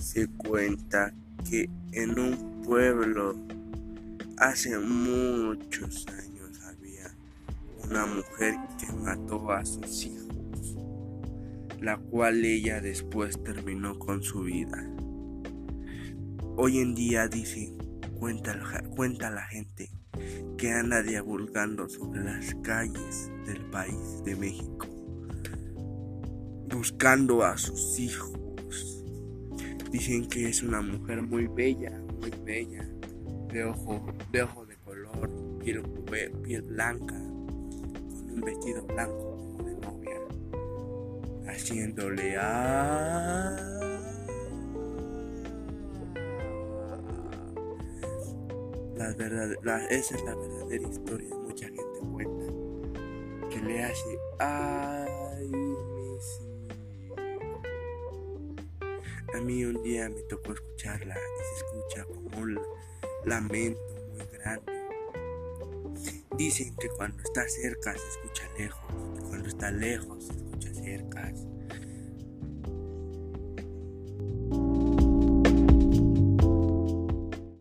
Se cuenta que en un pueblo hace muchos años había una mujer que mató a sus hijos, la cual ella después terminó con su vida. Hoy en día dice, cuenta, cuenta la gente que anda divulgando sobre las calles del país de México, buscando a sus hijos. Dicen que es una mujer muy bella, muy bella, de ojo, de ojo de color, piel, piel blanca, con un vestido blanco como de novia, haciéndole a... La verdad, esa es la verdadera historia. Mucha gente cuenta que le hace ay mis mí un día me tocó escucharla y se escucha como un lamento muy grande. Dicen que cuando está cerca se escucha lejos, y cuando está lejos se escucha cerca.